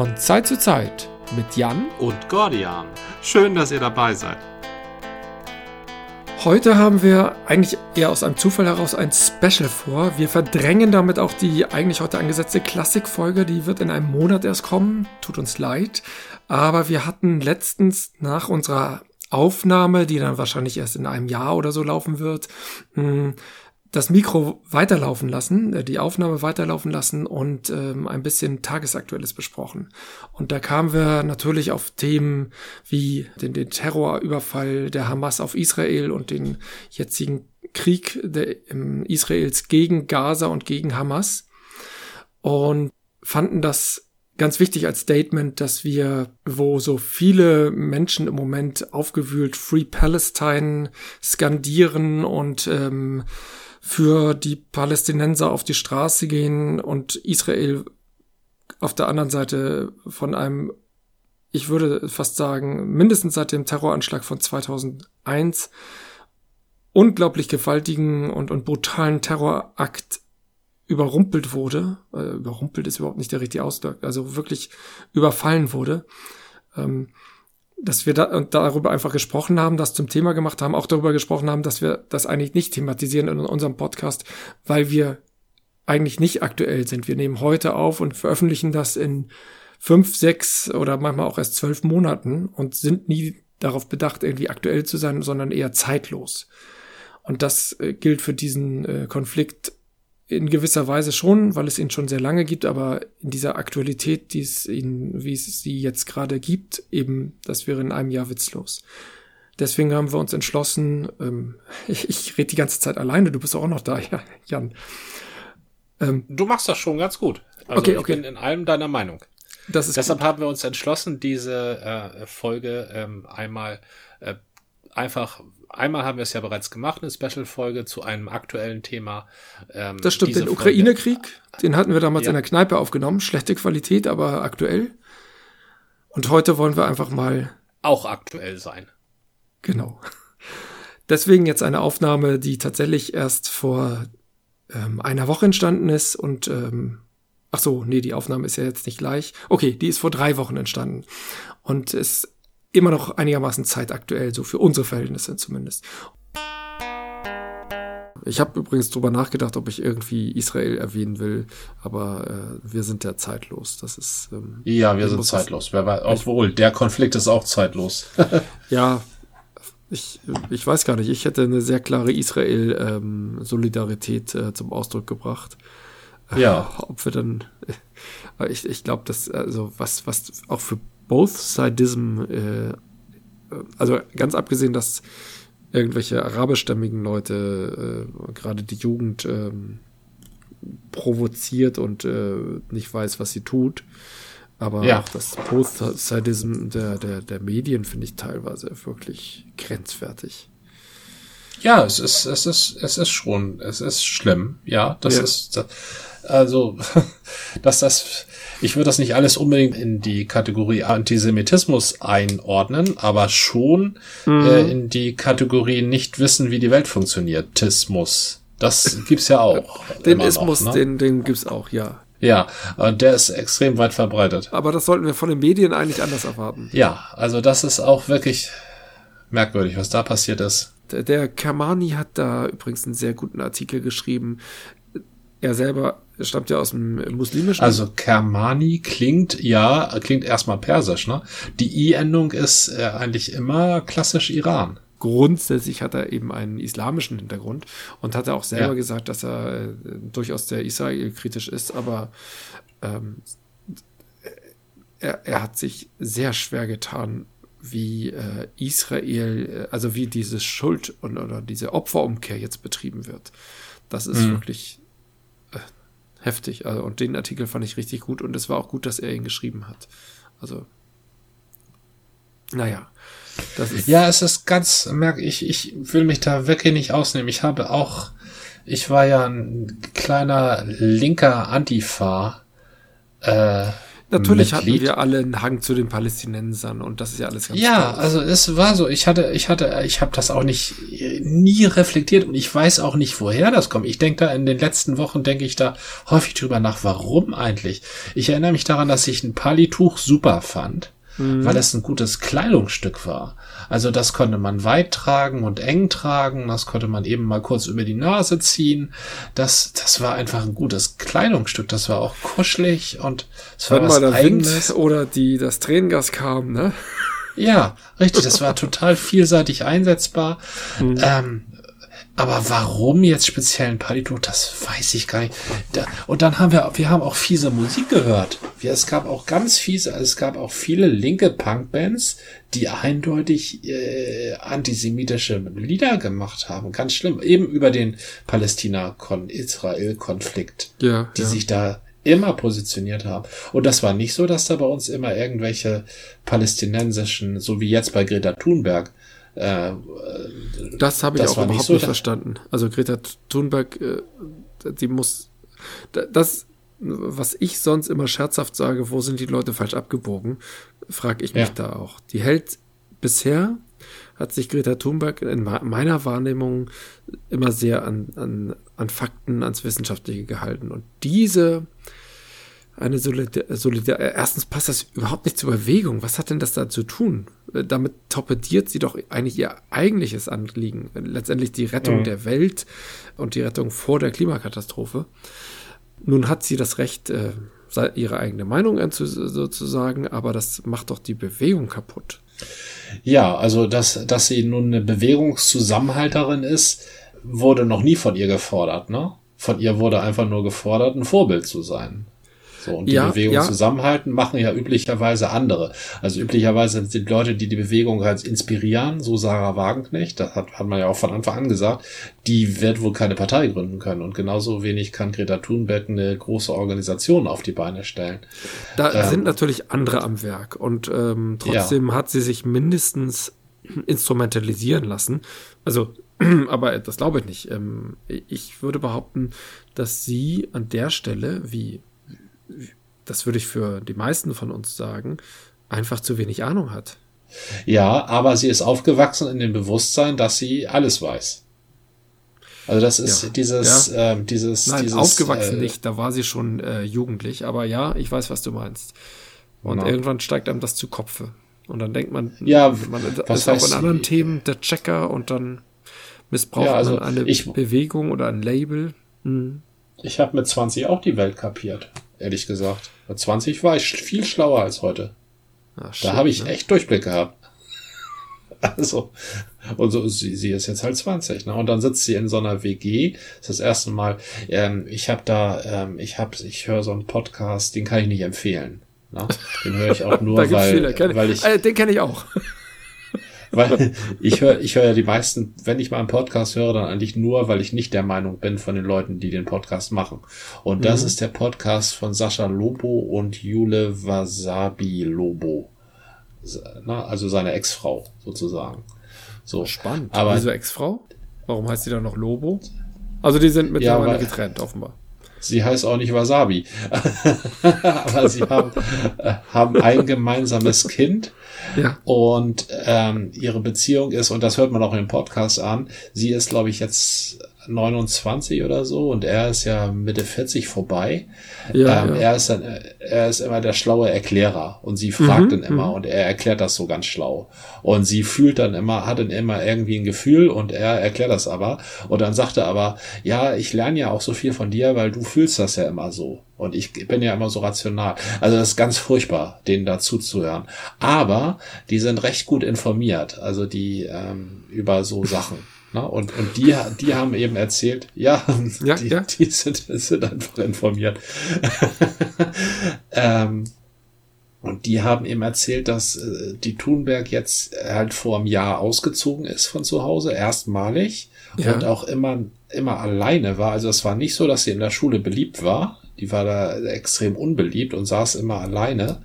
Von Zeit zu Zeit mit Jan und Gordian. Schön, dass ihr dabei seid. Heute haben wir eigentlich eher aus einem Zufall heraus ein Special vor. Wir verdrängen damit auch die eigentlich heute angesetzte Klassikfolge. Die wird in einem Monat erst kommen. Tut uns leid. Aber wir hatten letztens nach unserer Aufnahme, die dann wahrscheinlich erst in einem Jahr oder so laufen wird, hm, das Mikro weiterlaufen lassen, äh, die Aufnahme weiterlaufen lassen und ähm, ein bisschen Tagesaktuelles besprochen. Und da kamen wir natürlich auf Themen wie den, den Terrorüberfall der Hamas auf Israel und den jetzigen Krieg der, ähm, Israels gegen Gaza und gegen Hamas und fanden das ganz wichtig als Statement, dass wir, wo so viele Menschen im Moment aufgewühlt Free Palestine skandieren und ähm, für die Palästinenser auf die Straße gehen und Israel auf der anderen Seite von einem, ich würde fast sagen, mindestens seit dem Terroranschlag von 2001 unglaublich gewaltigen und, und brutalen Terrorakt überrumpelt wurde. Äh, überrumpelt ist überhaupt nicht der richtige Ausdruck, also wirklich überfallen wurde. Ähm, dass wir da, darüber einfach gesprochen haben, das zum Thema gemacht haben, auch darüber gesprochen haben, dass wir das eigentlich nicht thematisieren in unserem Podcast, weil wir eigentlich nicht aktuell sind. Wir nehmen heute auf und veröffentlichen das in fünf, sechs oder manchmal auch erst zwölf Monaten und sind nie darauf bedacht, irgendwie aktuell zu sein, sondern eher zeitlos. Und das äh, gilt für diesen äh, Konflikt in gewisser Weise schon, weil es ihn schon sehr lange gibt, aber in dieser Aktualität, die es ihn, wie es sie jetzt gerade gibt, eben, das wäre in einem Jahr witzlos. Deswegen haben wir uns entschlossen, ähm, ich, ich rede die ganze Zeit alleine, du bist auch noch da, ja, Jan. Ähm, du machst das schon ganz gut. Also okay, okay. ich bin in allem deiner Meinung. Deshalb gut. haben wir uns entschlossen, diese äh, Folge ähm, einmal äh, einfach einmal haben wir es ja bereits gemacht, eine Special-Folge zu einem aktuellen Thema. Ähm, das stimmt, den Ukraine-Krieg, den hatten wir damals ja. in der Kneipe aufgenommen. Schlechte Qualität, aber aktuell. Und heute wollen wir einfach mal. Auch aktuell sein. Genau. Deswegen jetzt eine Aufnahme, die tatsächlich erst vor ähm, einer Woche entstanden ist und ähm, ach so, nee, die Aufnahme ist ja jetzt nicht gleich. Okay, die ist vor drei Wochen entstanden und ist immer noch einigermaßen zeitaktuell, so für unsere Verhältnisse zumindest. Ich habe übrigens drüber nachgedacht, ob ich irgendwie Israel erwähnen will, aber äh, wir sind ja zeitlos. Das ist ähm, ja, wir sind zeitlos. Wer weiß, obwohl der Konflikt ist auch zeitlos. ja, ich, ich weiß gar nicht. Ich hätte eine sehr klare Israel-Solidarität ähm, äh, zum Ausdruck gebracht. Ja. Äh, ob wir dann, ich, ich glaube, dass also was was auch für both Sidism, äh, also ganz abgesehen, dass irgendwelche arabischstämmigen Leute, äh, gerade die Jugend, äh, provoziert und äh, nicht weiß, was sie tut. Aber ja. auch das Post-Sadism der, der, der Medien finde ich teilweise wirklich grenzwertig. Ja, es ist, es ist, es ist schon, es ist schlimm. Ja, das ja. ist, also, dass das, ich würde das nicht alles unbedingt in die Kategorie Antisemitismus einordnen, aber schon mhm. äh, in die Kategorie nicht wissen, wie die Welt funktioniert. Tismus. Das gibt's ja auch. Den Ismus, noch, ne? den, den gibt's auch, ja. Ja, und der ist extrem weit verbreitet. Aber das sollten wir von den Medien eigentlich anders erwarten. Ja, also das ist auch wirklich merkwürdig, was da passiert ist. Der, der Kermani hat da übrigens einen sehr guten Artikel geschrieben. Er selber stammt ja aus dem muslimischen. Also Kermani klingt, ja, klingt erstmal persisch, ne? Die I-Endung ist äh, eigentlich immer klassisch Iran. Grundsätzlich hat er eben einen islamischen Hintergrund und hat er auch selber ja. gesagt, dass er äh, durchaus sehr Israel-kritisch ist, aber ähm, er, er hat sich sehr schwer getan, wie äh, Israel, äh, also wie diese Schuld und oder diese Opferumkehr jetzt betrieben wird. Das ist mhm. wirklich heftig. Also, und den Artikel fand ich richtig gut und es war auch gut, dass er ihn geschrieben hat. Also, naja. Das ist ja, es ist ganz, merke ich, ich will mich da wirklich nicht ausnehmen. Ich habe auch, ich war ja ein kleiner linker Antifa. Äh, Natürlich Mitglied. hatten wir alle einen Hang zu den Palästinensern und das ist ja alles ganz Ja, toll. also es war so, ich hatte, ich hatte, ich habe das auch nicht nie reflektiert und ich weiß auch nicht, woher das kommt. Ich denke da in den letzten Wochen, denke ich da häufig drüber nach, warum eigentlich. Ich erinnere mich daran, dass ich ein Palituch super fand mhm. weil es ein gutes Kleidungsstück war. Also das konnte man weit tragen und eng tragen, das konnte man eben mal kurz über die Nase ziehen. Das, das war einfach ein gutes Kleidungsstück, das war auch kuschelig und es war Wenn was mal der Eigenes. Wind oder die, das Tränengas kam, ne? Ja, richtig, das war total vielseitig einsetzbar. Mhm. Ähm, aber warum jetzt speziell ein Palito, das weiß ich gar nicht. Da, und dann haben wir, wir haben auch fiese Musik gehört. Wir, es gab auch ganz fiese, es gab auch viele linke Punkbands, die eindeutig äh, antisemitische Lieder gemacht haben. Ganz schlimm. Eben über den Palästina-Israel-Konflikt, ja, die ja. sich da immer positioniert haben. Und das war nicht so, dass da bei uns immer irgendwelche palästinensischen, so wie jetzt bei Greta Thunberg, äh, das habe ich auch überhaupt nicht, so nicht verstanden. Also Greta Thunberg, äh, die muss, das, was ich sonst immer scherzhaft sage, wo sind die Leute falsch abgebogen, frage ich mich ja. da auch. Die hält bisher, hat sich Greta Thunberg in meiner Wahrnehmung immer sehr an, an, an Fakten, ans Wissenschaftliche gehalten. Und diese eine Solidar, Solidar erstens passt das überhaupt nicht zur Bewegung. Was hat denn das da zu tun? Äh, damit torpediert sie doch eigentlich ihr eigentliches Anliegen. Letztendlich die Rettung mhm. der Welt und die Rettung vor der Klimakatastrophe. Nun hat sie das Recht, äh, ihre eigene Meinung sozusagen, aber das macht doch die Bewegung kaputt. Ja, also dass, dass sie nun eine Bewegungszusammenhalterin ist, wurde noch nie von ihr gefordert, ne? Von ihr wurde einfach nur gefordert, ein Vorbild zu sein. So, und die ja, Bewegung ja. zusammenhalten machen ja üblicherweise andere. Also üblicherweise sind Leute, die die Bewegung halt inspirieren, so Sarah Wagenknecht, das hat, hat man ja auch von Anfang an gesagt, die wird wohl keine Partei gründen können. Und genauso wenig kann Greta Thunberg eine große Organisation auf die Beine stellen. Da ähm, sind natürlich andere am Werk. Und ähm, trotzdem ja. hat sie sich mindestens instrumentalisieren lassen. Also aber das glaube ich nicht. Ähm, ich würde behaupten, dass sie an der Stelle, wie das würde ich für die meisten von uns sagen, einfach zu wenig Ahnung hat. Ja, aber sie ist aufgewachsen in dem Bewusstsein, dass sie alles weiß. Also das ist ja, dieses, ja. Äh, dieses, Nein, dieses, aufgewachsen äh, nicht, da war sie schon äh, jugendlich, aber ja, ich weiß, was du meinst. Und genau. irgendwann steigt einem das zu Kopfe. Und dann denkt man, ja, man ist auch in anderen Themen der Checker und dann missbraucht ja, also man eine ich, Bewegung oder ein Label. Hm. Ich habe mit 20 auch die Welt kapiert ehrlich gesagt. Mit 20 war ich viel schlauer als heute. Ach, da habe ich ne? echt Durchblick gehabt. Also, und so, sie, sie ist jetzt halt 20, ne? Und dann sitzt sie in so einer WG. Das ist das erste Mal. Ähm, ich habe da, ähm, ich habe, ich höre so einen Podcast, den kann ich nicht empfehlen. Ne? Den höre ich auch nur, weil, viele, weil ich. Äh, den kenne ich auch. Weil ich höre ich höre ja die meisten, wenn ich mal einen Podcast höre, dann eigentlich nur, weil ich nicht der Meinung bin von den Leuten, die den Podcast machen. Und das mhm. ist der Podcast von Sascha Lobo und Jule Wasabi Lobo. Na, also seine Ex-Frau sozusagen. So. Spannend. Aber diese Ex-Frau? Warum heißt sie dann noch Lobo? Also die sind mittlerweile ja, getrennt, offenbar. Sie heißt auch nicht Wasabi. Aber sie haben, äh, haben ein gemeinsames Kind. Ja. Und ähm, ihre Beziehung ist, und das hört man auch im Podcast an, sie ist, glaube ich, jetzt 29 oder so und er ist ja Mitte 40 vorbei. Ja, ähm, ja. Er, ist dann, er ist immer der schlaue Erklärer und sie fragt mhm, dann immer mhm. und er erklärt das so ganz schlau. Und sie fühlt dann immer, hat dann immer irgendwie ein Gefühl und er erklärt das aber. Und dann sagt er aber, ja, ich lerne ja auch so viel von dir, weil du fühlst das ja immer so. Und ich bin ja immer so rational. Also das ist ganz furchtbar, denen dazu zu hören. Aber die sind recht gut informiert, also die ähm, über so Sachen. Na, und, und die, die haben eben erzählt, ja, ja, die, ja. die sind, sind einfach informiert. ähm, und die haben eben erzählt, dass äh, die Thunberg jetzt halt vor einem Jahr ausgezogen ist von zu Hause, erstmalig, ja. und auch immer, immer alleine war. Also es war nicht so, dass sie in der Schule beliebt war. Die war da extrem unbeliebt und saß immer alleine.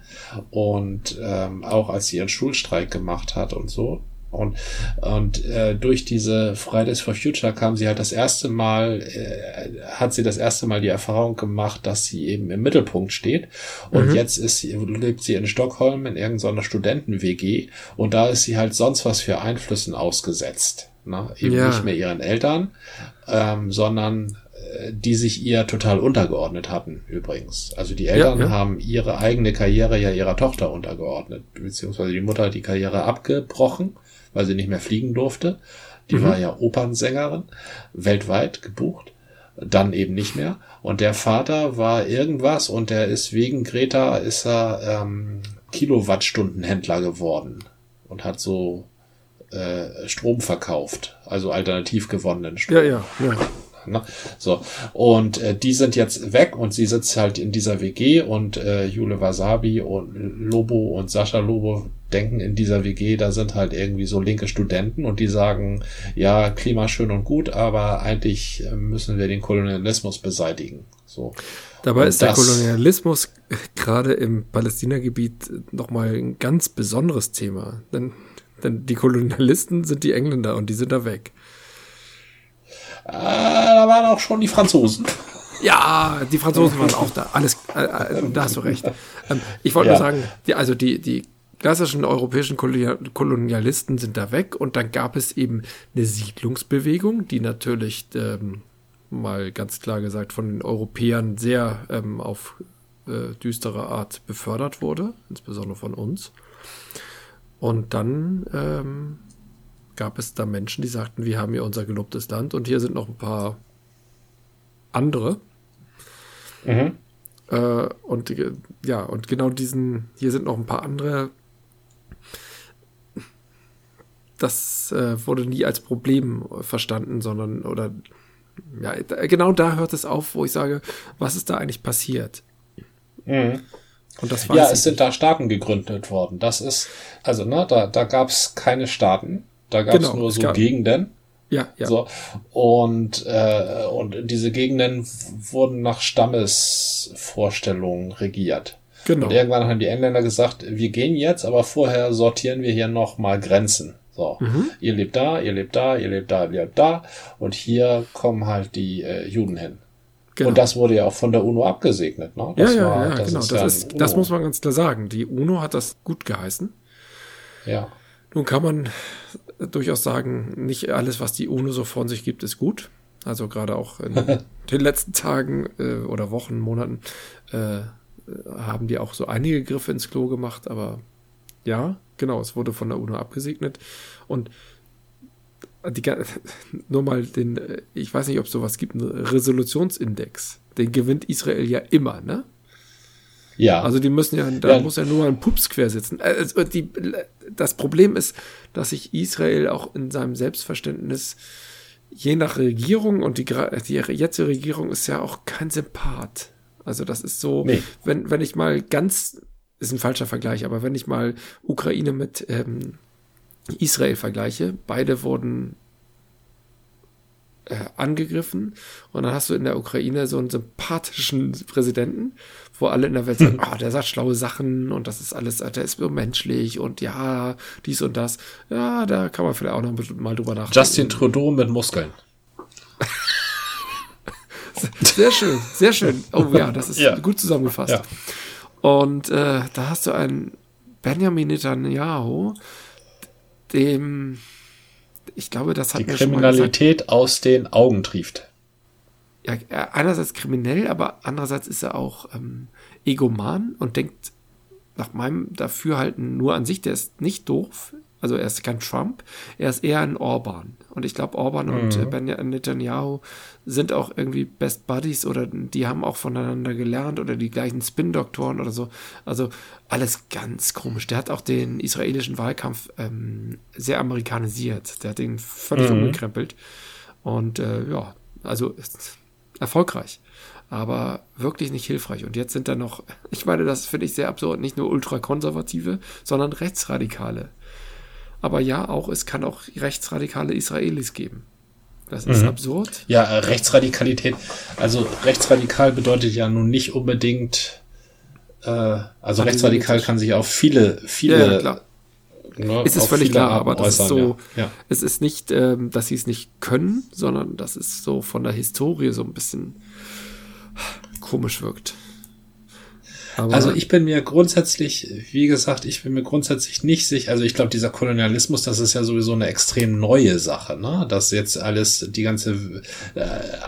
Und ähm, auch als sie ihren Schulstreik gemacht hat und so, Und, und äh, durch diese Fridays for Future kam sie halt das erste Mal, äh, hat sie das erste Mal die Erfahrung gemacht, dass sie eben im Mittelpunkt steht. Und mhm. jetzt ist sie, lebt sie in Stockholm in irgendeiner Studenten-WG und da ist sie halt sonst was für Einflüssen ausgesetzt. Ne? Eben ja. nicht mehr ihren Eltern, ähm, sondern äh, die sich ihr total untergeordnet hatten, übrigens. Also die Eltern ja, ja. haben ihre eigene Karriere ja ihrer Tochter untergeordnet, beziehungsweise die Mutter hat die Karriere abgebrochen, weil sie nicht mehr fliegen durfte. Die mhm. war ja Opernsängerin, weltweit gebucht, dann eben nicht mehr. Und der Vater war irgendwas und der ist wegen Greta ist er ähm, Kilowattstundenhändler geworden und hat so äh, Strom verkauft, also alternativ gewonnenen Strom. Ja, ja, ja. Ne? So. Und äh, die sind jetzt weg und sie sitzt halt in dieser WG und äh, Jule Wasabi und Lobo und Sascha Lobo denken in dieser WG, da sind halt irgendwie so linke Studenten und die sagen, ja, Klima schön und gut, aber eigentlich äh, müssen wir den Kolonialismus beseitigen. So. Dabei und ist der Kolonialismus gerade im Palästina-Gebiet nochmal ein ganz besonderes Thema. Denn, denn die Kolonialisten sind die Engländer und die sind da weg. Äh, da waren auch schon die Franzosen. Ja, die Franzosen waren auch da. Alles, äh, äh, da hast du recht. Ähm, ich wollte ja. nur sagen, die, also die, die klassischen europäischen Kolonialisten sind da weg und dann gab es eben eine Siedlungsbewegung, die natürlich ähm, mal ganz klar gesagt von den Europäern sehr ähm, auf äh, düstere Art befördert wurde, insbesondere von uns. Und dann ähm, gab es da Menschen, die sagten, wir haben hier unser gelobtes Land und hier sind noch ein paar andere. Mhm. Äh, und ja, und genau diesen, hier sind noch ein paar andere. Das äh, wurde nie als Problem verstanden, sondern oder ja, genau da hört es auf, wo ich sage, was ist da eigentlich passiert? Mhm. Und das ja, es sind da Staaten gegründet worden. Das ist, also, ne, da, da gab es keine Staaten. Da gab es genau, nur so gab, Gegenden. Ja, ja. So. Und, äh, und diese Gegenden wurden nach Stammesvorstellungen regiert. Genau. Und irgendwann haben die Engländer gesagt, wir gehen jetzt, aber vorher sortieren wir hier nochmal Grenzen. So, mhm. ihr lebt da, ihr lebt da, ihr lebt da, ihr lebt da. Und hier kommen halt die äh, Juden hin. Genau. Und das wurde ja auch von der UNO abgesegnet. Ne? Das ja, ja, war, ja, das genau. Ist das, ist, das muss man ganz klar sagen. Die UNO hat das gut geheißen. Ja. Nun kann man durchaus sagen, nicht alles, was die UNO so von sich gibt, ist gut. Also gerade auch in den letzten Tagen äh, oder Wochen, Monaten äh, haben die auch so einige Griffe ins Klo gemacht, aber ja, genau, es wurde von der UNO abgesegnet und die, nur mal den, äh, ich weiß nicht, ob es sowas gibt, einen Resolutionsindex. Den gewinnt Israel ja immer, ne? Ja. Also die müssen ja, da ja. muss ja nur ein Pups quer sitzen. Also die, das Problem ist, dass sich Israel auch in seinem Selbstverständnis je nach Regierung und die, die jetzige Regierung ist ja auch kein Sympath. Also das ist so, nee. wenn, wenn ich mal ganz, ist ein falscher Vergleich, aber wenn ich mal Ukraine mit ähm, Israel vergleiche, beide wurden äh, angegriffen und dann hast du in der Ukraine so einen sympathischen Präsidenten, wo alle in der Welt sagen, ah, oh, der sagt schlaue Sachen und das ist alles, der ist menschlich und ja, dies und das. Ja, da kann man vielleicht auch noch mal drüber nachdenken. Justin Trudeau mit Muskeln. sehr schön, sehr schön. Oh ja, das ist ja. gut zusammengefasst. Ja. Und äh, da hast du einen Benjamin Netanyahu, dem ich glaube, das hat die Kriminalität aus den Augen trieft. Ja, einerseits kriminell, aber andererseits ist er auch ähm, egoman und denkt nach meinem Dafürhalten nur an sich. Der ist nicht doof, also er ist kein Trump, er ist eher ein Orban. Und ich glaube, Orban mhm. und äh, Netanyahu sind auch irgendwie Best Buddies oder die haben auch voneinander gelernt oder die gleichen Spin-Doktoren oder so. Also alles ganz komisch. Der hat auch den israelischen Wahlkampf ähm, sehr amerikanisiert. Der hat den völlig mhm. umgekrempelt. Und äh, ja, also erfolgreich aber wirklich nicht hilfreich. Und jetzt sind da noch, ich meine, das finde ich sehr absurd, nicht nur ultrakonservative, sondern Rechtsradikale. Aber ja, auch es kann auch rechtsradikale Israelis geben. Das ist mhm. absurd. Ja, äh, Rechtsradikalität. Also rechtsradikal bedeutet ja nun nicht unbedingt, äh, also rechtsradikal kann sich auf viele, viele, ja, ne, es ist völlig klar, aber das äußern, ist so, ja. Ja. es ist nicht, ähm, dass sie es nicht können, sondern dass es so von der Historie so ein bisschen komisch wirkt. Aber also ich bin mir grundsätzlich, wie gesagt, ich bin mir grundsätzlich nicht sicher. Also ich glaube, dieser Kolonialismus, das ist ja sowieso eine extrem neue Sache, ne? Dass jetzt alles, die ganze, äh,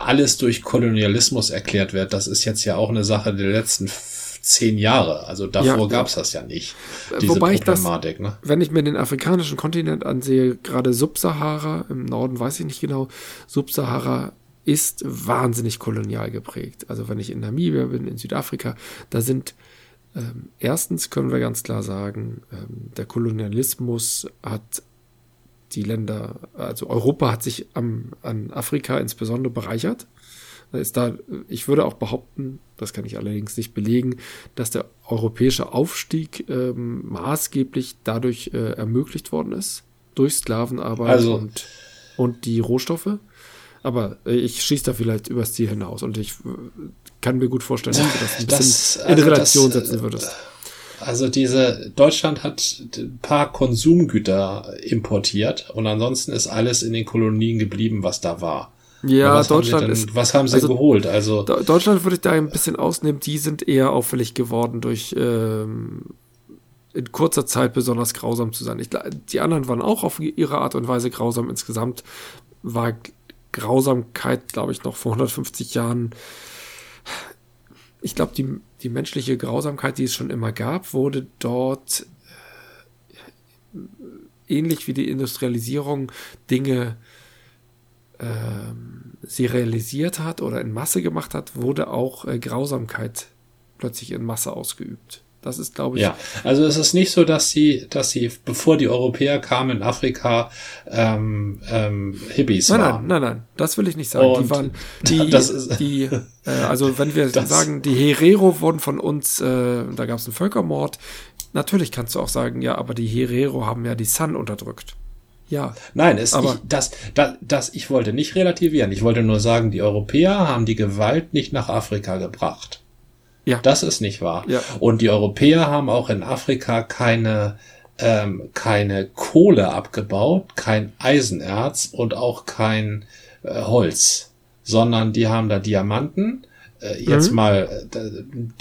alles durch Kolonialismus erklärt wird. Das ist jetzt ja auch eine Sache der letzten zehn Jahre. Also davor ja, gab's das ja nicht. Diese Wobei ich das, ne? wenn ich mir den afrikanischen Kontinent ansehe, gerade Subsahara, im Norden weiß ich nicht genau, Subsahara ist wahnsinnig kolonial geprägt. Also wenn ich in Namibia bin, in Südafrika, da sind ähm, erstens können wir ganz klar sagen, ähm, der Kolonialismus hat die Länder, also Europa hat sich am, an Afrika insbesondere bereichert. Ist da, ich würde auch behaupten, das kann ich allerdings nicht belegen, dass der europäische Aufstieg ähm, maßgeblich dadurch äh, ermöglicht worden ist, durch Sklavenarbeit also, und, und die Rohstoffe. Aber äh, ich schieße da vielleicht übers Ziel hinaus und ich äh, kann mir gut vorstellen, dass du das ein bisschen das, in also Relation das, setzen würdest. Also diese Deutschland hat ein paar Konsumgüter importiert und ansonsten ist alles in den Kolonien geblieben, was da war. Ja, was Deutschland denn, ist. Was haben sie also, geholt? Also Deutschland würde ich da ein bisschen ausnehmen. Die sind eher auffällig geworden durch ähm, in kurzer Zeit besonders grausam zu sein. Ich, die anderen waren auch auf ihre Art und Weise grausam. Insgesamt war Grausamkeit, glaube ich, noch vor 150 Jahren. Ich glaube, die, die menschliche Grausamkeit, die es schon immer gab, wurde dort äh, ähnlich wie die Industrialisierung Dinge ähm, sie realisiert hat oder in Masse gemacht hat, wurde auch äh, Grausamkeit plötzlich in Masse ausgeübt. Das ist, glaube ich. Ja, also es ist nicht so, dass sie, dass sie, bevor die Europäer kamen in Afrika, ähm, ähm, Hippies nein, waren. Nein, nein, nein, das will ich nicht sagen. Und die waren, die, ist, die, äh, also wenn wir sagen, die Herero wurden von uns, äh, da gab es einen Völkermord. Natürlich kannst du auch sagen, ja, aber die Herero haben ja die Sun unterdrückt. Ja. Nein, es, aber ich, das, das, das, ich wollte nicht relativieren. Ich wollte nur sagen, die Europäer haben die Gewalt nicht nach Afrika gebracht. Ja. Das ist nicht wahr. Ja. Und die Europäer haben auch in Afrika keine, ähm, keine Kohle abgebaut, kein Eisenerz und auch kein äh, Holz, sondern die haben da Diamanten. Äh, jetzt mhm. mal, äh,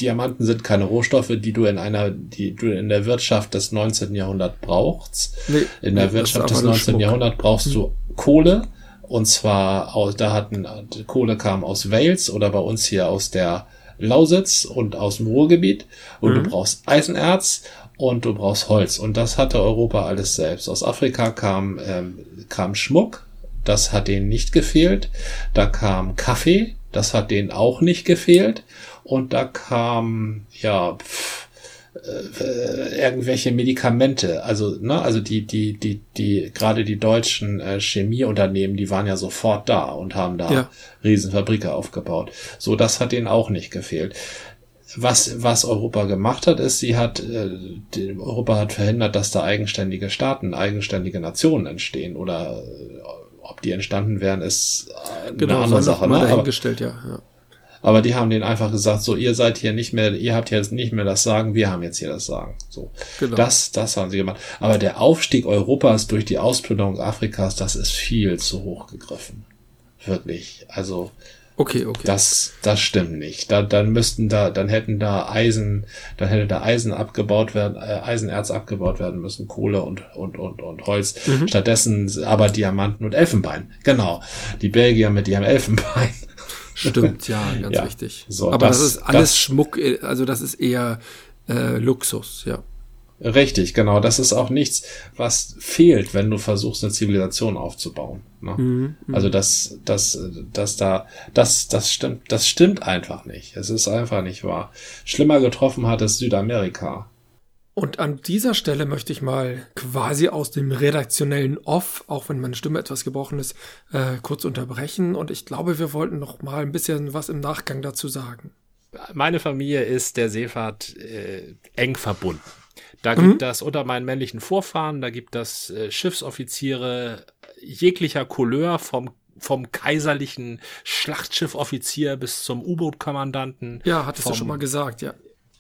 Diamanten sind keine Rohstoffe, die du in einer, die du in der Wirtschaft des 19. Jahrhunderts brauchst. Nee, in der Wirtschaft des 19. Schmuck. Jahrhunderts brauchst mhm. du Kohle. Und zwar, aus, da hatten, Kohle kam aus Wales oder bei uns hier aus der Lausitz und aus dem Ruhrgebiet und mhm. du brauchst Eisenerz und du brauchst Holz. Und das hatte Europa alles selbst. Aus Afrika kam, ähm, kam Schmuck, das hat denen nicht gefehlt. Da kam Kaffee, das hat denen auch nicht gefehlt. Und da kam, ja, pff, äh, irgendwelche Medikamente, also ne, also die die die die gerade die deutschen äh, Chemieunternehmen, die waren ja sofort da und haben da ja. Riesenfabrike aufgebaut. So, das hat denen auch nicht gefehlt. Was was Europa gemacht hat, ist, sie hat äh, die, Europa hat verhindert, dass da eigenständige Staaten, eigenständige Nationen entstehen oder äh, ob die entstanden wären, ist äh, eine genau, andere Sache. Ne? dahingestellt, ja. ja. Aber die haben denen einfach gesagt, so, ihr seid hier nicht mehr, ihr habt jetzt nicht mehr das Sagen, wir haben jetzt hier das Sagen. So. Genau. Das, das haben sie gemacht. Aber der Aufstieg Europas durch die Ausplünderung Afrikas, das ist viel zu hoch gegriffen. Wirklich. Also, Okay, okay. Das, das stimmt nicht. Da, dann müssten da, dann hätten da Eisen, dann hätte da Eisen abgebaut werden, äh, Eisenerz abgebaut werden müssen, Kohle und, und, und, und Holz. Mhm. Stattdessen aber Diamanten und Elfenbein. Genau. Die Belgier mit ihrem Elfenbein. Stimmt, ja, ganz ja. wichtig. So, Aber das, das ist alles das, Schmuck, also das ist eher äh, Luxus, ja. Richtig, genau. Das ist auch nichts, was fehlt, wenn du versuchst, eine Zivilisation aufzubauen. Ne? Mhm, mhm. also das, das, das da, das, das stimmt, das stimmt einfach nicht. Es ist einfach nicht wahr. Schlimmer getroffen hat es Südamerika. Und an dieser Stelle möchte ich mal quasi aus dem redaktionellen Off, auch wenn meine Stimme etwas gebrochen ist, äh, kurz unterbrechen. Und ich glaube, wir wollten noch mal ein bisschen was im Nachgang dazu sagen. Meine Familie ist der Seefahrt äh, eng verbunden. Da mhm. gibt das unter meinen männlichen Vorfahren, da gibt das äh, Schiffsoffiziere jeglicher Couleur vom vom kaiserlichen Schlachtschiffoffizier bis zum U-Boot-Kommandanten. Ja, hattest vom, du schon mal gesagt, ja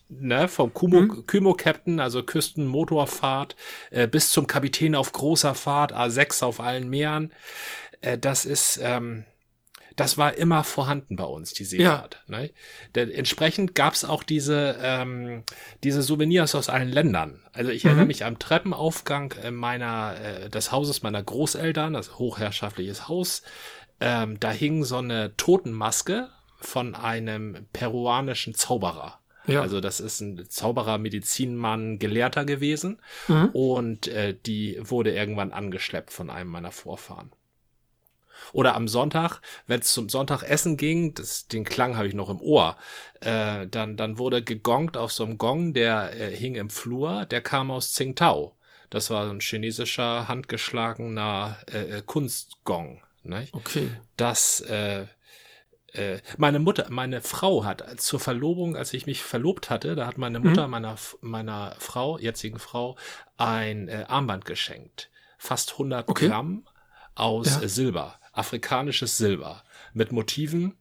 ne, vom Kumo, hm. Kymo-Captain, also Küstenmotorfahrt, äh, bis zum Kapitän auf großer Fahrt, A6 auf allen Meeren. Äh, das ist, ähm, das war immer vorhanden bei uns, die Seefahrt. Ja. Ne? Denn entsprechend gab's auch diese, ähm, diese Souvenirs aus allen Ländern. Also ich mhm. erinnere mich am Treppenaufgang meiner, äh, des Hauses meiner Großeltern, das hochherrschaftliches Haus. Ähm, da hing so eine Totenmaske von einem peruanischen Zauberer. Ja. Also das ist ein Zauberer, Medizinmann, Gelehrter gewesen. Mhm. Und äh, die wurde irgendwann angeschleppt von einem meiner Vorfahren. Oder am Sonntag, wenn es zum Sonntagessen ging, das, den Klang habe ich noch im Ohr, äh, dann, dann wurde gegongt auf so einem Gong, der äh, hing im Flur, der kam aus Tsingtao. Das war ein chinesischer, handgeschlagener äh, äh Kunstgong. Ne? Okay. Das, äh, äh, meine Mutter, meine Frau hat zur Verlobung, als ich mich verlobt hatte, da hat meine Mutter mhm. meiner, meiner Frau, jetzigen Frau, ein äh, Armband geschenkt. Fast 100 okay. Gramm aus ja. Silber afrikanisches Silber mit Motiven,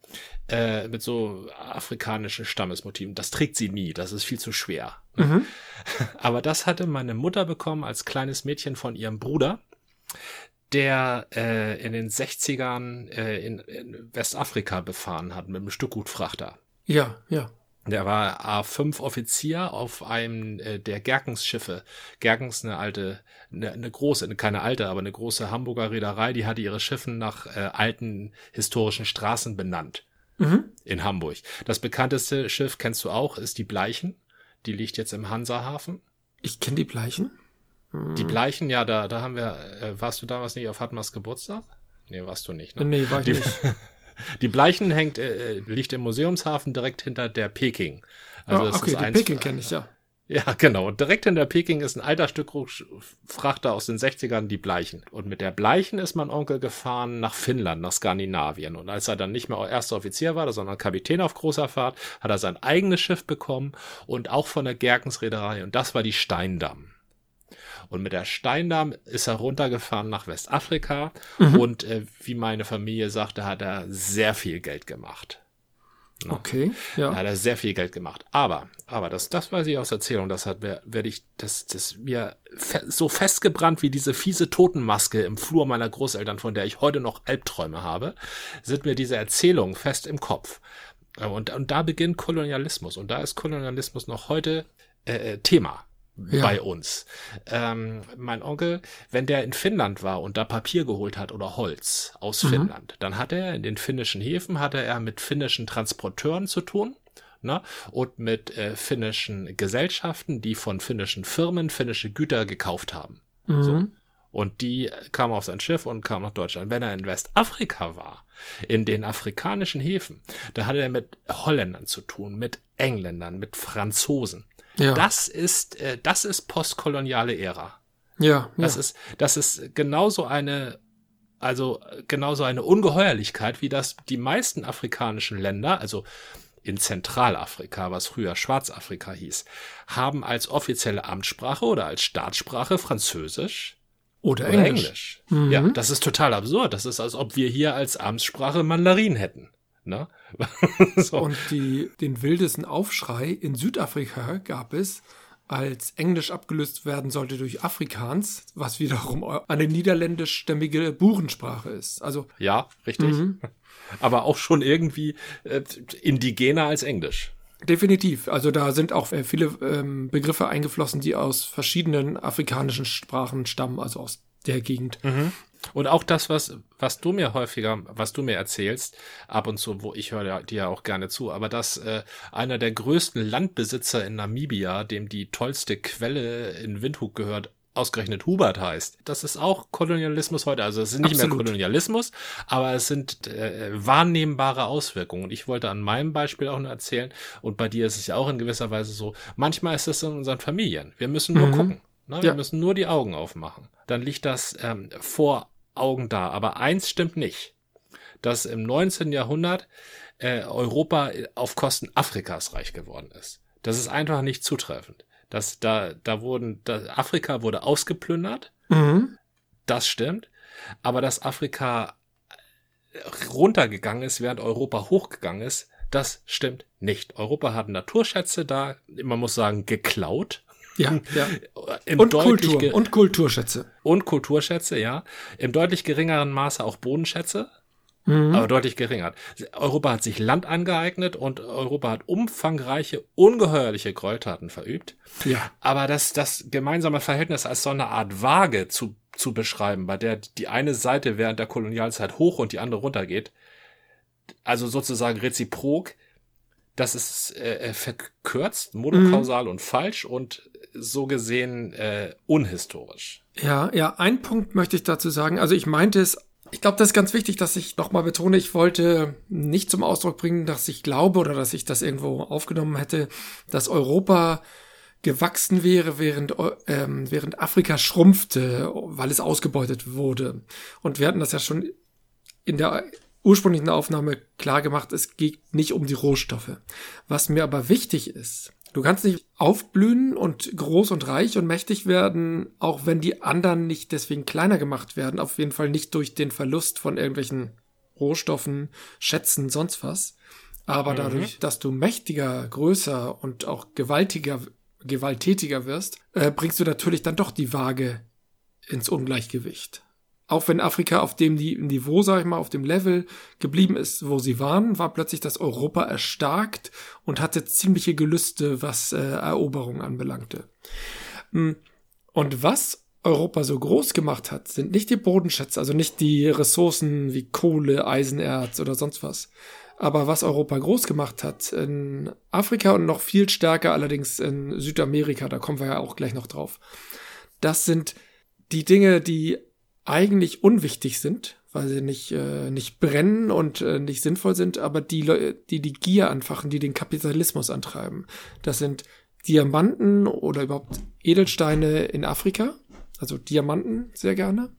äh, mit so afrikanischen Stammesmotiven. Das trägt sie nie, das ist viel zu schwer. Mhm. Aber das hatte meine Mutter bekommen als kleines Mädchen von ihrem Bruder, der äh, in den 60ern äh, in, in Westafrika befahren hat mit einem Stückgutfrachter. Ja, ja. Der war A5-Offizier auf einem äh, der Gerkens-Schiffe. Gerkens, eine alte, eine, eine große, keine alte, aber eine große Hamburger Reederei, die hatte ihre Schiffen nach äh, alten historischen Straßen benannt. Mhm. In Hamburg. Das bekannteste Schiff, kennst du auch, ist die Bleichen. Die liegt jetzt im Hansahafen. Ich kenne die Bleichen. Die Bleichen, ja, da, da haben wir, äh, warst du damals nicht auf Fatmas Geburtstag? Nee, warst du nicht, ne? Nee, war ich die, nicht. Die Bleichen hängt, äh, liegt im Museumshafen direkt hinter der Peking. Also oh, okay, die Peking kenne ich, ja. Ja, genau. Und direkt hinter Peking ist ein alter Stück Frachter aus den 60ern, die Bleichen. Und mit der Bleichen ist mein Onkel gefahren nach Finnland, nach Skandinavien. Und als er dann nicht mehr erster Offizier war, sondern Kapitän auf großer Fahrt, hat er sein eigenes Schiff bekommen und auch von der Gerkensreederei. Und das war die Steindamm. Und mit der Steindamm ist er runtergefahren nach Westafrika mhm. und äh, wie meine Familie sagte, hat er sehr viel Geld gemacht. Na, okay, ja. Da hat er sehr viel Geld gemacht. Aber, aber das, das weiß ich aus Erzählung, das hat, werde ich, das, das mir fe so festgebrannt wie diese fiese Totenmaske im Flur meiner Großeltern, von der ich heute noch Albträume habe, sind mir diese Erzählungen fest im Kopf. Und, und da beginnt Kolonialismus. Und da ist Kolonialismus noch heute äh, äh Thema ja. bei uns. Ähm, mein Onkel, wenn der in Finnland war und da Papier geholt hat oder Holz aus mhm. Finnland, dann hat er in den finnischen Häfen hatte er mit finnischen Transporteuren zu tun. Ne, und mit äh, finnischen Gesellschaften, die von finnischen Firmen finnische Güter gekauft haben. Mhm. So. Und die kamen auf sein Schiff und kamen nach Deutschland. Wenn er in Westafrika war, in den afrikanischen Häfen, da hatte er mit Holländern zu tun, mit Engländern, mit Franzosen. Ja. Das ist, äh, das ist postkoloniale Ära. Ja, das ja. ist, das ist genauso eine, also genauso eine Ungeheuerlichkeit, wie das die meisten afrikanischen Länder, also in Zentralafrika, was früher Schwarzafrika hieß, haben als offizielle Amtssprache oder als Staatssprache Französisch oder, oder Englisch. Englisch. Mhm. Ja, das ist total absurd. Das ist, als ob wir hier als Amtssprache Mandarin hätten. Ne? so. Und die, den wildesten Aufschrei in Südafrika gab es, als Englisch abgelöst werden sollte durch Afrikaans, was wiederum eine niederländischstämmige Burensprache ist. Also ja, richtig. Mhm. Aber auch schon irgendwie äh, indigener als Englisch. Definitiv. Also da sind auch äh, viele ähm, Begriffe eingeflossen, die aus verschiedenen afrikanischen Sprachen stammen, also aus der Gegend. Mhm. Und auch das, was, was du mir häufiger, was du mir erzählst, ab und zu, wo ich höre dir ja auch gerne zu, aber dass äh, einer der größten Landbesitzer in Namibia, dem die tollste Quelle in Windhoek gehört, ausgerechnet Hubert heißt. Das ist auch Kolonialismus heute. Also es ist nicht Absolut. mehr Kolonialismus, aber es sind äh, wahrnehmbare Auswirkungen. Und ich wollte an meinem Beispiel auch nur erzählen, und bei dir ist es ja auch in gewisser Weise so, manchmal ist es in unseren Familien. Wir müssen nur mhm. gucken. Ne? Wir ja. müssen nur die Augen aufmachen. Dann liegt das ähm, vor Augen da. Aber eins stimmt nicht, dass im 19. Jahrhundert äh, Europa auf Kosten Afrikas reich geworden ist. Das ist einfach nicht zutreffend. Das, da, da wurden, da, Afrika wurde ausgeplündert. Mhm. Das stimmt. Aber dass Afrika runtergegangen ist, während Europa hochgegangen ist, das stimmt nicht. Europa hat Naturschätze da, man muss sagen, geklaut. Ja, ja. Und Kultur und Kulturschätze. Und Kulturschätze, ja. Im deutlich geringeren Maße auch Bodenschätze. Mhm. Aber deutlich geringer. Europa hat sich Land angeeignet und Europa hat umfangreiche, ungeheuerliche Gräueltaten verübt. Ja. Aber das, das gemeinsame Verhältnis als so eine Art Waage zu, zu beschreiben, bei der die eine Seite während der Kolonialzeit hoch und die andere runtergeht, also sozusagen reziprok, das ist äh, verkürzt, monokausal mhm. und falsch und so gesehen äh, unhistorisch. Ja, ja, ein Punkt möchte ich dazu sagen. Also ich meinte es ich glaube, das ist ganz wichtig, dass ich nochmal betone, ich wollte nicht zum Ausdruck bringen, dass ich glaube oder dass ich das irgendwo aufgenommen hätte, dass Europa gewachsen wäre, während, ähm, während Afrika schrumpfte, weil es ausgebeutet wurde. Und wir hatten das ja schon in der ursprünglichen Aufnahme klar gemacht, es geht nicht um die Rohstoffe. Was mir aber wichtig ist, Du kannst nicht aufblühen und groß und reich und mächtig werden, auch wenn die anderen nicht deswegen kleiner gemacht werden. Auf jeden Fall nicht durch den Verlust von irgendwelchen Rohstoffen, Schätzen, sonst was. Aber mhm. dadurch, dass du mächtiger, größer und auch gewaltiger, gewalttätiger wirst, äh, bringst du natürlich dann doch die Waage ins Ungleichgewicht auch wenn Afrika auf dem Niveau, sag ich mal, auf dem Level geblieben ist, wo sie waren, war plötzlich das Europa erstarkt und hatte ziemliche Gelüste, was äh, Eroberung anbelangte. Hm. Und was Europa so groß gemacht hat, sind nicht die Bodenschätze, also nicht die Ressourcen wie Kohle, Eisenerz oder sonst was. Aber was Europa groß gemacht hat in Afrika und noch viel stärker allerdings in Südamerika, da kommen wir ja auch gleich noch drauf. Das sind die Dinge, die eigentlich unwichtig sind, weil sie nicht, äh, nicht brennen und äh, nicht sinnvoll sind, aber die, Leute, die die Gier anfachen, die den Kapitalismus antreiben. Das sind Diamanten oder überhaupt Edelsteine in Afrika, also Diamanten sehr gerne,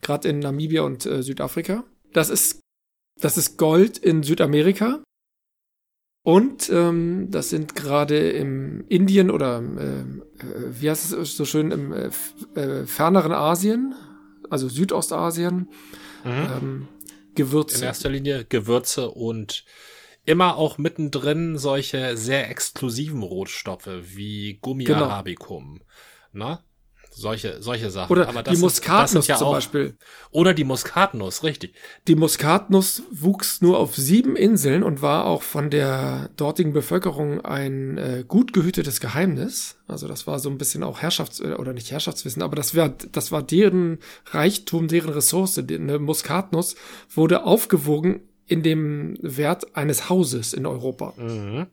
gerade in Namibia und äh, Südafrika. Das ist, das ist Gold in Südamerika. Und ähm, das sind gerade im Indien oder äh, äh wie heißt es so schön im äh, äh, ferneren Asien, also Südostasien, mhm. ähm, Gewürze. In erster Linie Gewürze und immer auch mittendrin solche sehr exklusiven Rohstoffe wie Gummi genau. arabicum. Na? Solche, solche Sachen. Oder Aber die Muskatnuss ja zum auch, Beispiel. Oder die Muskatnuss, richtig. Die Muskatnuss wuchs nur auf sieben Inseln und war auch von der dortigen Bevölkerung ein äh, gut gehütetes Geheimnis. Also das war so ein bisschen auch Herrschafts- oder nicht Herrschaftswissen, aber das, wär, das war deren Reichtum, deren Ressource. Eine Muskatnuss wurde aufgewogen in dem Wert eines Hauses in Europa. Mhm.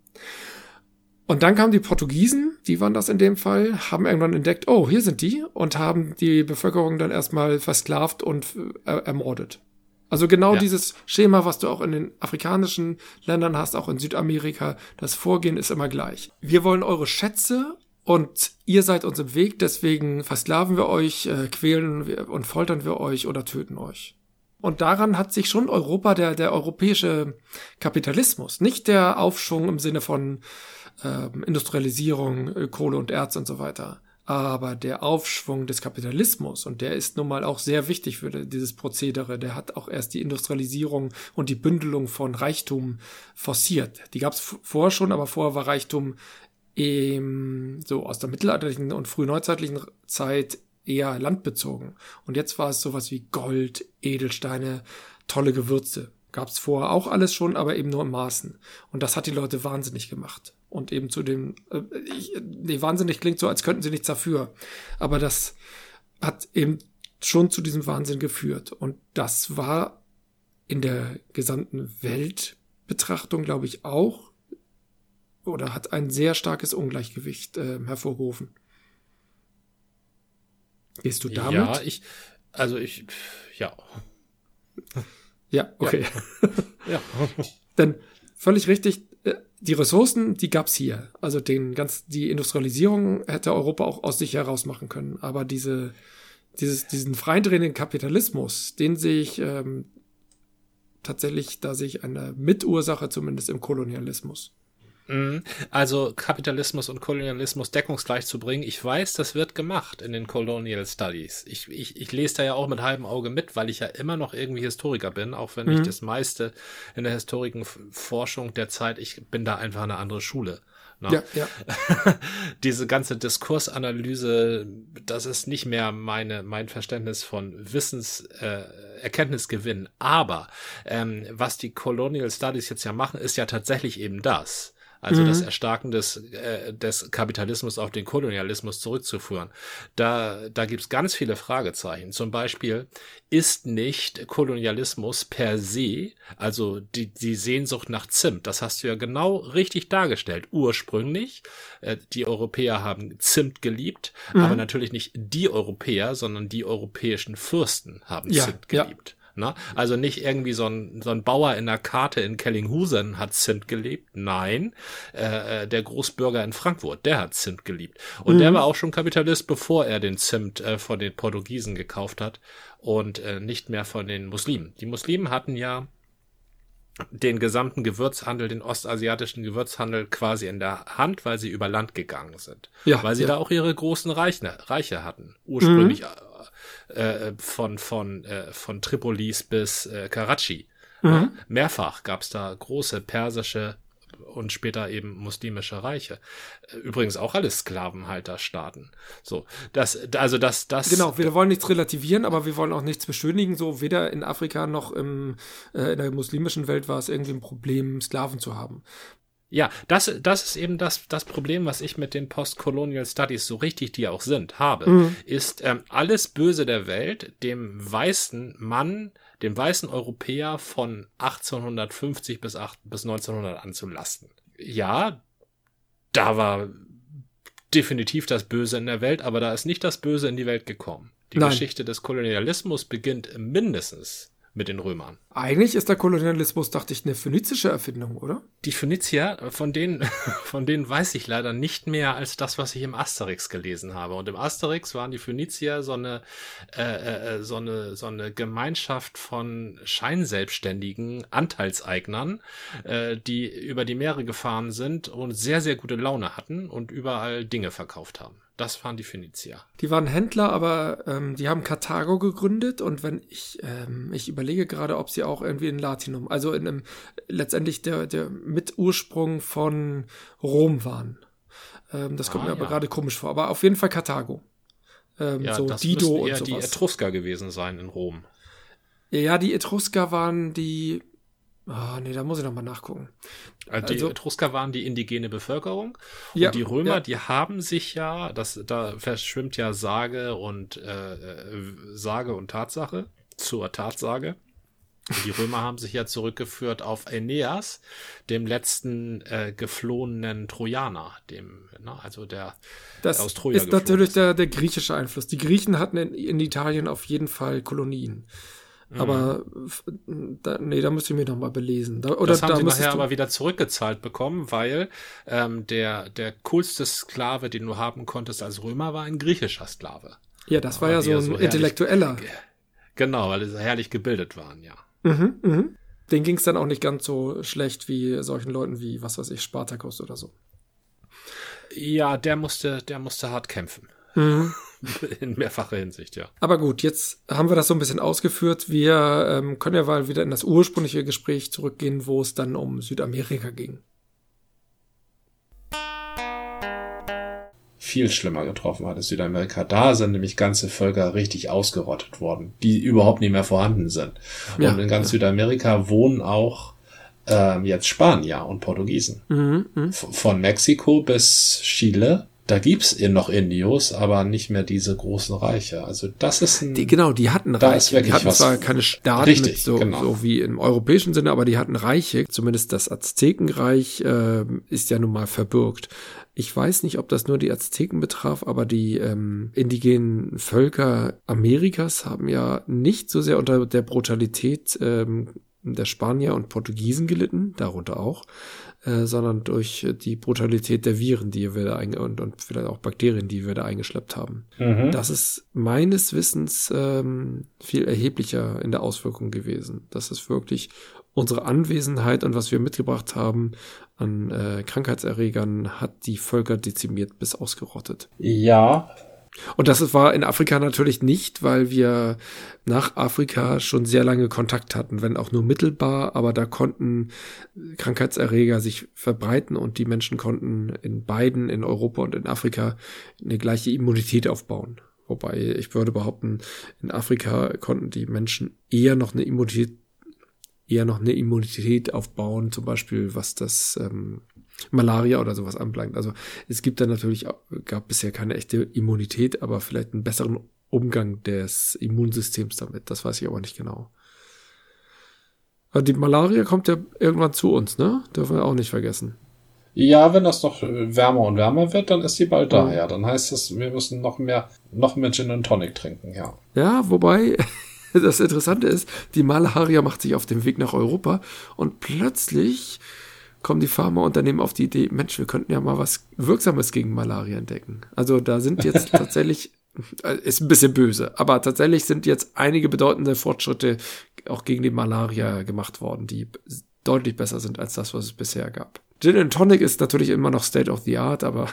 Und dann kamen die Portugiesen, die waren das in dem Fall, haben irgendwann entdeckt, oh, hier sind die und haben die Bevölkerung dann erstmal versklavt und äh, ermordet. Also genau ja. dieses Schema, was du auch in den afrikanischen Ländern hast, auch in Südamerika, das Vorgehen ist immer gleich. Wir wollen eure Schätze und ihr seid uns im Weg, deswegen versklaven wir euch, äh, quälen wir und foltern wir euch oder töten euch. Und daran hat sich schon Europa, der, der europäische Kapitalismus, nicht der Aufschwung im Sinne von ähm, Industrialisierung, äh, Kohle und Erz und so weiter. Aber der Aufschwung des Kapitalismus, und der ist nun mal auch sehr wichtig für dieses Prozedere, der hat auch erst die Industrialisierung und die Bündelung von Reichtum forciert. Die gab es vorher schon, aber vorher war Reichtum ähm, so aus der mittelalterlichen und frühneuzeitlichen Zeit eher landbezogen. Und jetzt war es sowas wie Gold, Edelsteine, tolle Gewürze. Gab es vorher auch alles schon, aber eben nur in Maßen. Und das hat die Leute wahnsinnig gemacht und eben zu dem, äh, ich, nee, wahnsinnig klingt so, als könnten sie nichts dafür. Aber das hat eben schon zu diesem Wahnsinn geführt. Und das war in der gesamten Weltbetrachtung, glaube ich, auch oder hat ein sehr starkes Ungleichgewicht äh, hervorgerufen. Gehst du damit? Ja, ich, also ich, ja. Ja, okay. Ja. ja. Denn völlig richtig, die Ressourcen, die gab's hier. Also den ganz, die Industrialisierung hätte Europa auch aus sich heraus machen können. Aber diese, dieses, diesen freidrehenden Kapitalismus, den sehe ich ähm, tatsächlich, da sehe ich eine Mitursache zumindest im Kolonialismus. Mhm. Also Kapitalismus und Kolonialismus deckungsgleich zu bringen, ich weiß, das wird gemacht in den Colonial Studies. Ich, ich, ich lese da ja auch mit halbem Auge mit, weil ich ja immer noch irgendwie Historiker bin, auch wenn mhm. ich das meiste in der Historikenforschung der Zeit, ich bin da einfach eine andere Schule. Ne? Ja, ja. Diese ganze Diskursanalyse, das ist nicht mehr meine, mein Verständnis von Wissens, äh, Erkenntnisgewinn. Aber ähm, was die Colonial Studies jetzt ja machen, ist ja tatsächlich eben das also mhm. das Erstarken des, äh, des Kapitalismus auf den Kolonialismus zurückzuführen. Da, da gibt's ganz viele Fragezeichen. Zum Beispiel ist nicht Kolonialismus per se, also die, die Sehnsucht nach Zimt, das hast du ja genau richtig dargestellt. Ursprünglich, äh, die Europäer haben Zimt geliebt, mhm. aber natürlich nicht die Europäer, sondern die europäischen Fürsten haben ja, Zimt geliebt. Ja. Ne? Also nicht irgendwie so ein, so ein Bauer in der Karte in Kellinghusen hat Zimt gelebt. Nein, äh, äh, der Großbürger in Frankfurt, der hat Zimt geliebt. Und mhm. der war auch schon Kapitalist, bevor er den Zimt äh, von den Portugiesen gekauft hat und äh, nicht mehr von den Muslimen. Die Muslimen hatten ja den gesamten Gewürzhandel, den ostasiatischen Gewürzhandel quasi in der Hand, weil sie über Land gegangen sind. Ja, weil sie ja. da auch ihre großen Reiche, Reiche hatten. Ursprünglich mhm. Äh, von, von, äh, von Tripolis bis äh, Karachi. Mhm. Ja, mehrfach gab es da große persische und später eben muslimische Reiche. Äh, übrigens auch alles Sklavenhalterstaaten. So, das, also das, das. Genau, wir wollen nichts relativieren, aber wir wollen auch nichts beschönigen. So, weder in Afrika noch im, äh, in der muslimischen Welt war es irgendwie ein Problem, Sklaven zu haben. Ja, das, das ist eben das, das Problem, was ich mit den Postcolonial Studies, so richtig die auch sind, habe, mhm. ist ähm, alles Böse der Welt dem weißen Mann, dem weißen Europäer von 1850 bis, 8, bis 1900 anzulasten. Ja, da war definitiv das Böse in der Welt, aber da ist nicht das Böse in die Welt gekommen. Die Nein. Geschichte des Kolonialismus beginnt mindestens mit den Römern. Eigentlich ist der Kolonialismus, dachte ich, eine phönizische Erfindung, oder? Die Phönizier, von denen, von denen weiß ich leider nicht mehr als das, was ich im Asterix gelesen habe. Und im Asterix waren die Phönizier so eine, äh, äh, so eine, so eine Gemeinschaft von scheinselbstständigen Anteilseignern, äh, die über die Meere gefahren sind und sehr, sehr gute Laune hatten und überall Dinge verkauft haben. Das waren die Phönizier. Die waren Händler, aber ähm, die haben Karthago gegründet und wenn ich, ähm, ich überlege gerade, ob sie auch irgendwie in Latinum, also in einem, letztendlich der, der Mitursprung von Rom waren. Ähm, das kommt ah, mir aber gerade komisch vor, aber auf jeden Fall Karthago. Ähm, ja, so das Dido und eher sowas. die Etrusker gewesen sein in Rom. Ja, die Etrusker waren die Ah, oh, nee, da muss ich noch mal nachgucken. Also die Etrusker waren die indigene Bevölkerung ja, und die Römer, ja. die haben sich ja, das da verschwimmt ja Sage und äh, äh Sage und Tatsache zur Tatsage. Die Römer haben sich ja zurückgeführt auf Aeneas, dem letzten äh, geflohenen Trojaner, dem, na, ne, also der, das der aus Troja ist natürlich ist. Der, der griechische Einfluss. Die Griechen hatten in, in Italien auf jeden Fall Kolonien. Aber mhm. da, nee, da müsste ich mich noch mal belesen. Da, oder das haben da sie nachher aber wieder zurückgezahlt bekommen, weil ähm, der, der coolste Sklave, den du haben konntest als Römer, war ein griechischer Sklave. Ja, das war ja so ein so intellektueller. Genau, weil sie herrlich gebildet waren, ja. Mhm, mhm. Den ging es dann auch nicht ganz so schlecht wie solchen Leuten wie, was weiß ich, Spartacus oder so. Ja, der musste, der musste hart kämpfen. Mhm. In mehrfacher Hinsicht, ja. Aber gut, jetzt haben wir das so ein bisschen ausgeführt. Wir ähm, können ja mal wieder in das ursprüngliche Gespräch zurückgehen, wo es dann um Südamerika ging. Viel schlimmer getroffen hat es Südamerika. Da sind nämlich ganze Völker richtig ausgerottet worden, die überhaupt nicht mehr vorhanden sind. Ja, und in ganz ja. Südamerika wohnen auch ähm, jetzt Spanier und Portugiesen. Mhm, mh. Von Mexiko bis Chile da gibt's noch Indios, aber nicht mehr diese großen Reiche. Also das ist ein, die, genau, die hatten Reiche. Die hatten zwar keine Staaten richtig, so, genau. so wie im europäischen Sinne, aber die hatten Reiche. Zumindest das Aztekenreich äh, ist ja nun mal verbürgt. Ich weiß nicht, ob das nur die Azteken betraf, aber die ähm, indigenen Völker Amerikas haben ja nicht so sehr unter der Brutalität ähm, der Spanier und Portugiesen gelitten, darunter auch, äh, sondern durch die Brutalität der Viren, die wir da und, und vielleicht auch Bakterien, die wir da eingeschleppt haben. Mhm. Das ist meines Wissens ähm, viel erheblicher in der Auswirkung gewesen. Das ist wirklich unsere Anwesenheit und was wir mitgebracht haben an äh, Krankheitserregern hat die Völker dezimiert bis ausgerottet. Ja, und das war in Afrika natürlich nicht, weil wir nach Afrika schon sehr lange Kontakt hatten, wenn auch nur mittelbar, aber da konnten Krankheitserreger sich verbreiten und die Menschen konnten in beiden, in Europa und in Afrika, eine gleiche Immunität aufbauen. Wobei ich würde behaupten, in Afrika konnten die Menschen eher noch eine Immunität, eher noch eine Immunität aufbauen, zum Beispiel was das ähm, Malaria oder sowas anbelangt. Also es gibt da natürlich, gab bisher keine echte Immunität, aber vielleicht einen besseren Umgang des Immunsystems damit. Das weiß ich aber nicht genau. Aber die Malaria kommt ja irgendwann zu uns, ne? Dürfen wir auch nicht vergessen. Ja, wenn das noch wärmer und wärmer wird, dann ist die bald da, ja. Dann heißt es, wir müssen noch mehr, noch mehr Gin und Tonic trinken, ja. Ja, wobei, das Interessante ist, die Malaria macht sich auf den Weg nach Europa und plötzlich kommen die Pharmaunternehmen auf die Idee, Mensch, wir könnten ja mal was Wirksames gegen Malaria entdecken. Also da sind jetzt tatsächlich, äh, ist ein bisschen böse, aber tatsächlich sind jetzt einige bedeutende Fortschritte auch gegen die Malaria gemacht worden, die deutlich besser sind als das, was es bisher gab. Gin and Tonic ist natürlich immer noch State of the Art, aber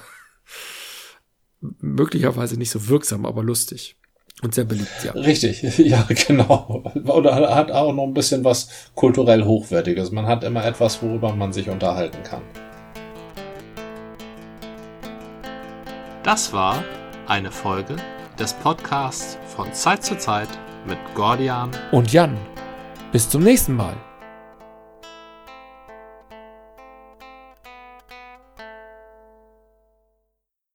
möglicherweise nicht so wirksam, aber lustig. Und sehr beliebt, ja. Richtig, ja, genau. Oder hat auch noch ein bisschen was kulturell Hochwertiges. Man hat immer etwas, worüber man sich unterhalten kann. Das war eine Folge des Podcasts von Zeit zu Zeit mit Gordian und Jan. Bis zum nächsten Mal.